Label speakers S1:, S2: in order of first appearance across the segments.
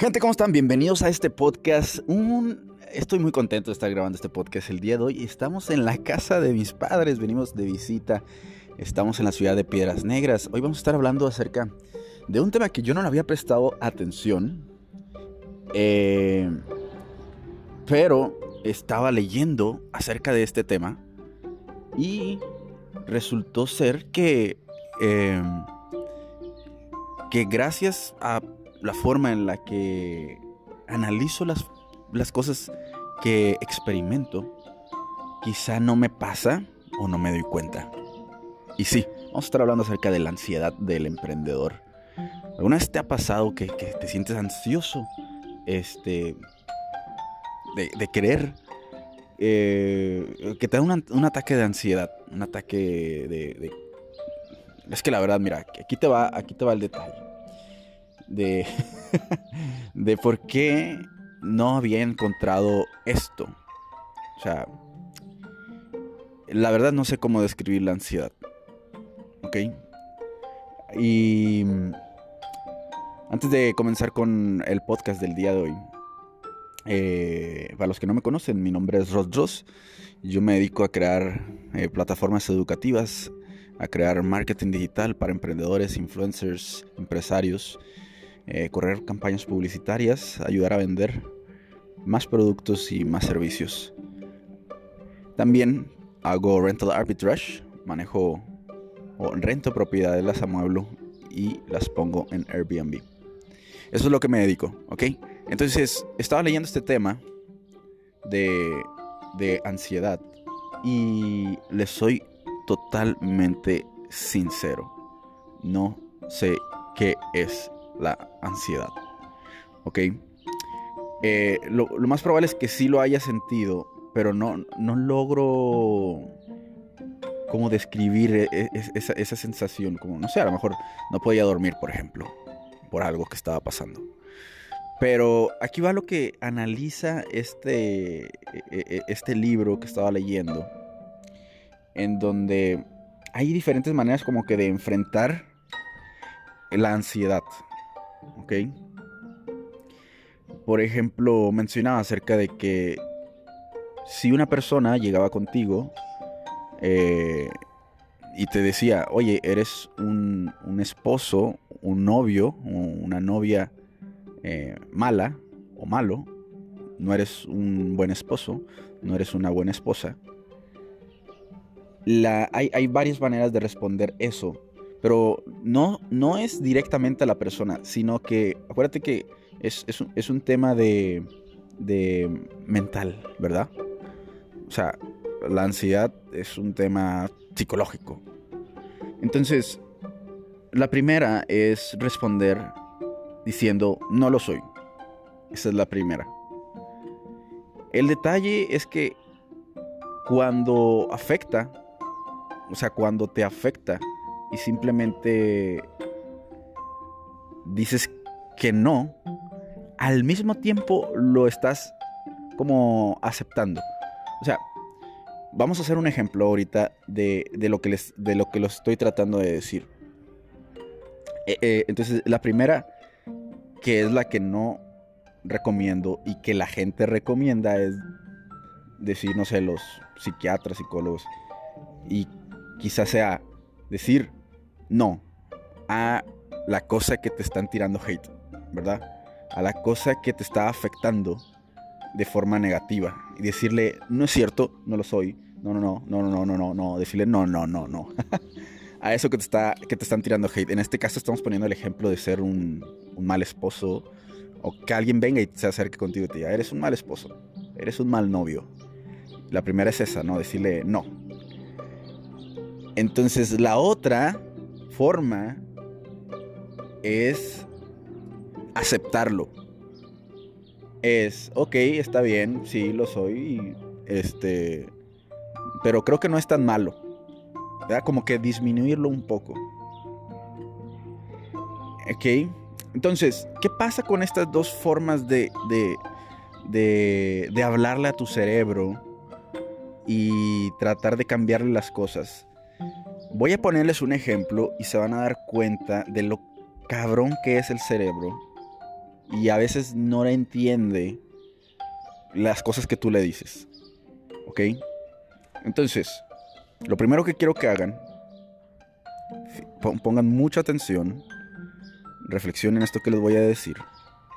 S1: Gente, ¿cómo están? Bienvenidos a este podcast. Estoy muy contento de estar grabando este podcast el día de hoy. Estamos en la casa de mis padres, venimos de visita. Estamos en la ciudad de Piedras Negras. Hoy vamos a estar hablando acerca de un tema que yo no le había prestado atención. Eh, pero estaba leyendo acerca de este tema y resultó ser que, eh, que gracias a la forma en la que analizo las, las cosas que experimento, quizá no me pasa o no me doy cuenta. Y sí, vamos a estar hablando acerca de la ansiedad del emprendedor. ¿Alguna vez te ha pasado que, te sientes ansioso este, de, de querer eh, que te da un ataque de ansiedad, un ataque de, Es que la verdad, mira, aquí te va, aquí te va el detalle de, de por qué no había encontrado esto. O sea, la verdad no sé cómo describir la ansiedad. ¿Ok? Y antes de comenzar con el podcast del día de hoy, eh, para los que no me conocen, mi nombre es Ross Yo me dedico a crear eh, plataformas educativas, a crear marketing digital para emprendedores, influencers, empresarios, eh, correr campañas publicitarias, ayudar a vender más productos y más servicios. También hago rental arbitrage, manejo o rento propiedades, las amueblo y las pongo en Airbnb. Eso es lo que me dedico, ¿ok? Entonces, estaba leyendo este tema de, de ansiedad y le soy totalmente sincero. No sé qué es la ansiedad. ¿Ok? Eh, lo, más probable es que sí lo haya sentido, pero no, no logro cómo describir e, e, esa, esa, sensación. Como, no sé, a lo mejor no podía dormir, por ejemplo, por algo que estaba pasando. Pero aquí va lo que analiza este, e, este libro que estaba leyendo, en donde hay diferentes maneras como que de enfrentar la ansiedad, Por ejemplo, mencionaba acerca de que si una persona llegaba contigo eh, y te decía, oye, eres un, un esposo, un novio, una novia eh, mala o malo, no eres un buen esposo, no eres una buena esposa. La, hay, hay, varias maneras de responder eso, pero no, no es directamente a la persona, sino que acuérdate que es, es, un, es un, tema de, de mental, ¿verdad? O sea, la ansiedad es un tema psicológico. Entonces, la primera es responder diciendo no lo soy. Esa es la primera. El detalle es que cuando afecta, o sea, cuando te afecta y simplemente dices que no, al mismo tiempo lo estás como aceptando. O sea, vamos a hacer un ejemplo ahorita de, lo, que les, de lo que los estoy tratando de decir. Eh, eh, entonces, la primera que es la que no recomiendo y que la gente recomienda es decir, no sé, los psiquiatras, psicólogos, y quizás sea decir no, a la cosa que te están tirando hate, ¿verdad? A la cosa que te está afectando de forma negativa. Y decirle, no es cierto, no lo soy. No, no, no, no, no, no, no, no. Decirle, no, no, no, no. a eso que te, está, que te están tirando hate. En este caso estamos poniendo el ejemplo de ser un, un mal esposo o que alguien venga y se acerque contigo y te diga, eres un mal esposo, eres un mal novio. La primera es esa, ¿no? Decirle no. Entonces la otra forma es aceptarlo. Es, ok, está bien, sí, lo soy, este, pero creo que no es tan malo. Como que disminuirlo un poco. Ok. Entonces, ¿qué pasa con estas dos formas de, de, de, hablarle a tu cerebro y tratar de cambiarle las cosas? Voy a ponerles un ejemplo y se van a dar cuenta de lo cabrón que es el cerebro y a veces no entiende las cosas que tú le dices. ¿Ok? Entonces, lo primero que quiero que hagan, pongan mucha atención, reflexionen esto que les voy a decir,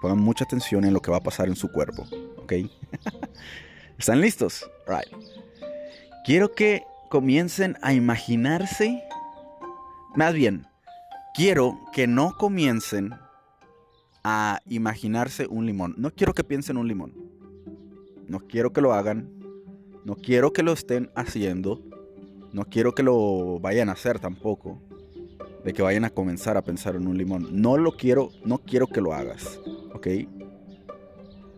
S1: pongan mucha atención en lo que va a pasar en su cuerpo. ¿Ok? ¿Están listos? Right. Quiero que comiencen a imaginarse, más bien, quiero que no comiencen a imaginarse un limón. No quiero que piensen un limón. No quiero que lo hagan. No quiero que lo estén haciendo. No quiero que lo vayan a hacer tampoco. De que vayan a comenzar a pensar en un limón. No lo quiero, no quiero que lo hagas. ¿Ok?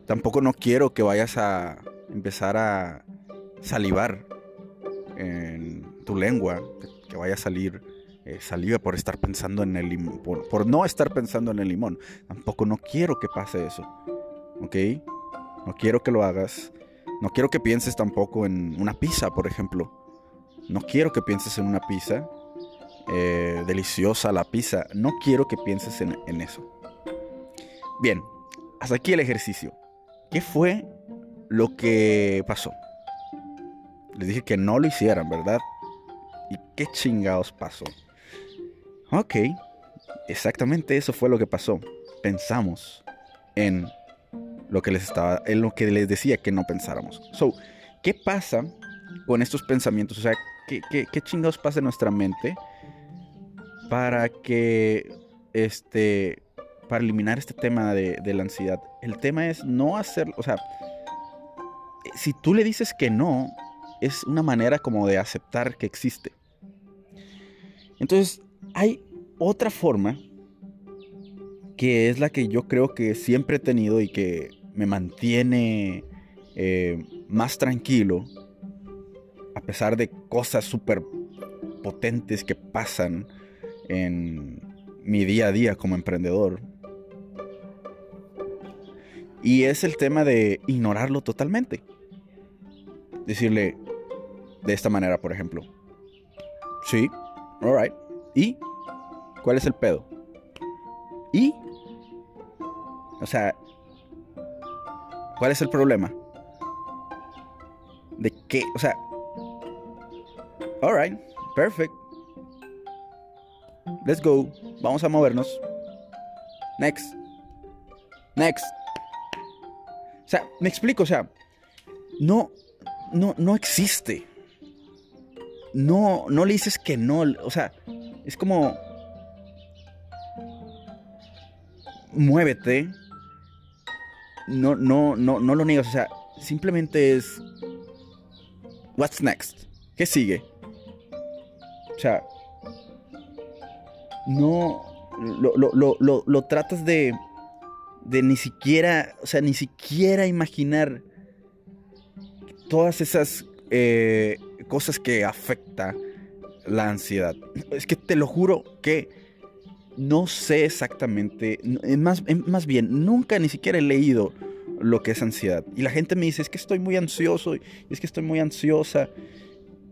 S1: Tampoco no quiero que vayas a empezar a salivar en tu lengua. Que vaya a salir eh, saliva por estar pensando en el limón, por, no estar pensando en el limón. Tampoco no quiero que pase eso. ¿Ok? No quiero que lo hagas. No quiero que pienses tampoco en una pizza, por ejemplo. No quiero que pienses en una pizza. Eh, deliciosa la pizza. No quiero que pienses en, en eso. Bien, hasta aquí el ejercicio. ¿Qué fue lo que pasó? Les dije que no lo hicieran, ¿verdad? ¿Y qué chingados pasó? Ok, exactamente eso fue lo que pasó. Pensamos en lo que les estaba, en lo que les decía que no pensáramos. So, ¿qué pasa con estos pensamientos? O sea, ¿qué, chingados pasa en nuestra mente para que, este, para eliminar este tema de, de la ansiedad? El tema es no hacerlo, o sea, si tú le dices que no, es una manera como de aceptar que existe. Entonces, hay otra forma que es la que yo creo que siempre he tenido y que me mantiene eh, más tranquilo, a pesar de cosas súper potentes que pasan en mi día a día como emprendedor. Y es el tema de ignorarlo totalmente. Decirle de esta manera, por ejemplo. Sí, alright. ¿Y? ¿Cuál es el pedo? ¿Y? O sea, ¿cuál es el problema? ¿De qué? O sea, alright, perfect. Let's go. Vamos a movernos. Next. Next. O sea, me explico, o sea, no, no, no existe. No, no le dices que no, o sea, es como... Muévete. No, no, no, no lo niegas. O sea, simplemente es... What's next? ¿Qué sigue? O sea... No... Lo, lo, lo, lo tratas de... De ni siquiera... O sea, ni siquiera imaginar todas esas eh, cosas que afecta la ansiedad. Es que te lo juro que no sé exactamente, más, más bien, nunca ni siquiera he leído lo que es ansiedad. Y la gente me dice, es que estoy muy ansioso, es que estoy muy ansiosa.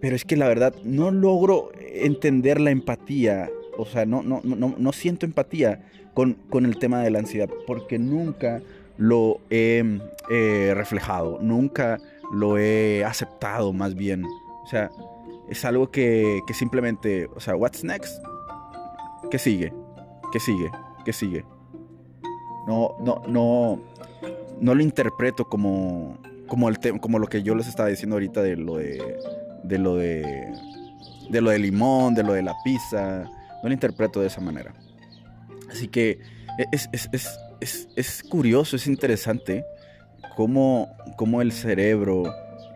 S1: Pero es que la verdad no logro entender la empatía, o sea, no, no, no, no siento empatía con, con, el tema de la ansiedad, porque nunca lo he eh, reflejado, nunca lo he aceptado más bien. O sea, es algo que, que simplemente, o sea, what's next? ¿Qué sigue? ¿Qué sigue? ¿Qué sigue? No, no, no, no lo interpreto como, como, el como lo que yo les estaba diciendo ahorita de lo de, de lo de, de lo de limón, de lo de la pizza. No lo interpreto de esa manera. Así que es, es, es, es, curioso, es interesante cómo, cómo el cerebro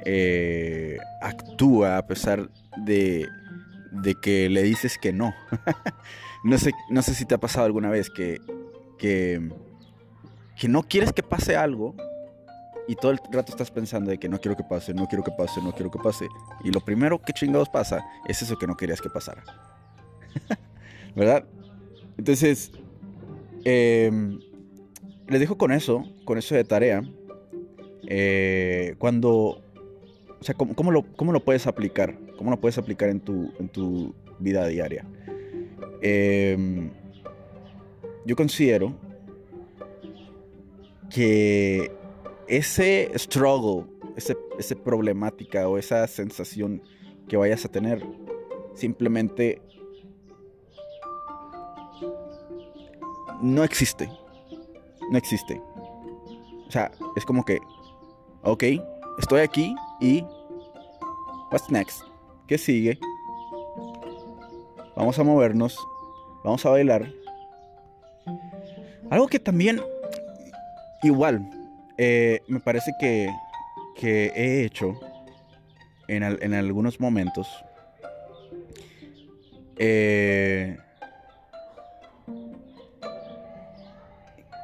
S1: eh, actúa a pesar de, de, que le dices que no. no, sé, no sé si te ha pasado alguna vez que, que, que no quieres que pase algo y todo el rato estás pensando de que no quiero que pase, no quiero que pase, no quiero que pase. Y lo primero que chingados pasa es eso que no querías que pasara. ¿Verdad? Entonces, em, les dejo con eso, con eso de tarea. Eh, cuando o sea, ¿cómo, lo, ¿cómo, lo, puedes aplicar? ¿Cómo lo puedes aplicar en tu, en tu vida diaria? Em, yo considero que ese struggle, ese, ese problemática o esa sensación que vayas a tener, simplemente no existe. No existe. O sea, es como que, ok, estoy aquí y... What's next? ¿Qué sigue? Vamos a movernos. Vamos a bailar. Algo que también, igual, eh, me parece que, que he hecho en, en algunos momentos. Eh,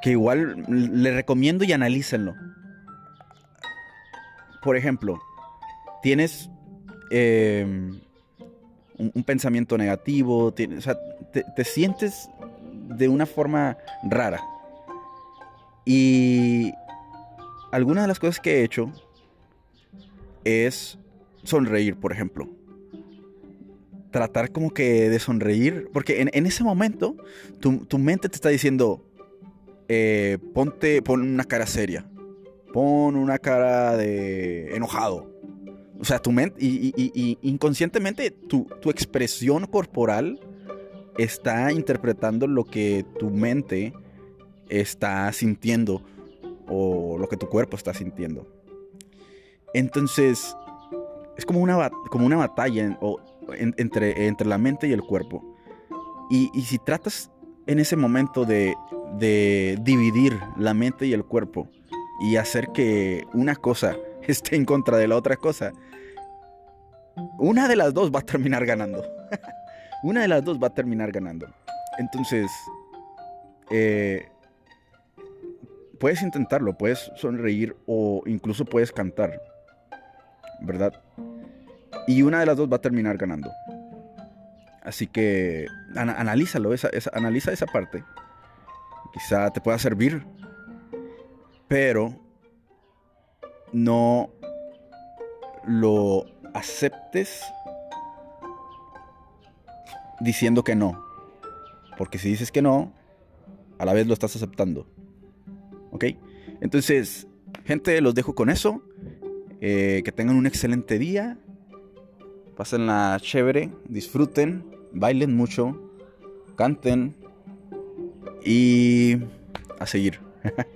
S1: que igual le recomiendo y analícenlo. Por ejemplo, tienes em, un, pensamiento negativo, o sea, te, sientes de una forma rara. Y algunas de las cosas que he hecho es sonreír, por ejemplo. Tratar como que de sonreír, porque en, ese momento tu, tu mente te está diciendo, eh, ponte, pon una cara seria. Pon una cara de enojado. O sea, tu mente, y, inconscientemente tu, expresión corporal está interpretando lo que tu mente está sintiendo o lo que tu cuerpo está sintiendo. Entonces, es como una, como una batalla entre, entre la mente y el cuerpo. Y, y si tratas en ese momento de, de dividir la mente y el cuerpo y hacer que una cosa esté en contra de la otra cosa, una de las dos va a terminar ganando. una de las dos va a terminar ganando. Entonces, eh, puedes intentarlo, puedes sonreír o incluso puedes cantar, ¿verdad? Y una de las dos va a terminar ganando. Así que analízalo, analiza esa parte. Quizá te pueda servir, pero no lo aceptes diciendo que no. Porque si dices que no, a la vez lo estás aceptando. ¿Ok? Entonces, gente, los dejo con eso. Eh, que tengan un excelente día. Pásenla chévere, disfruten bailen mucho, canten y a seguir.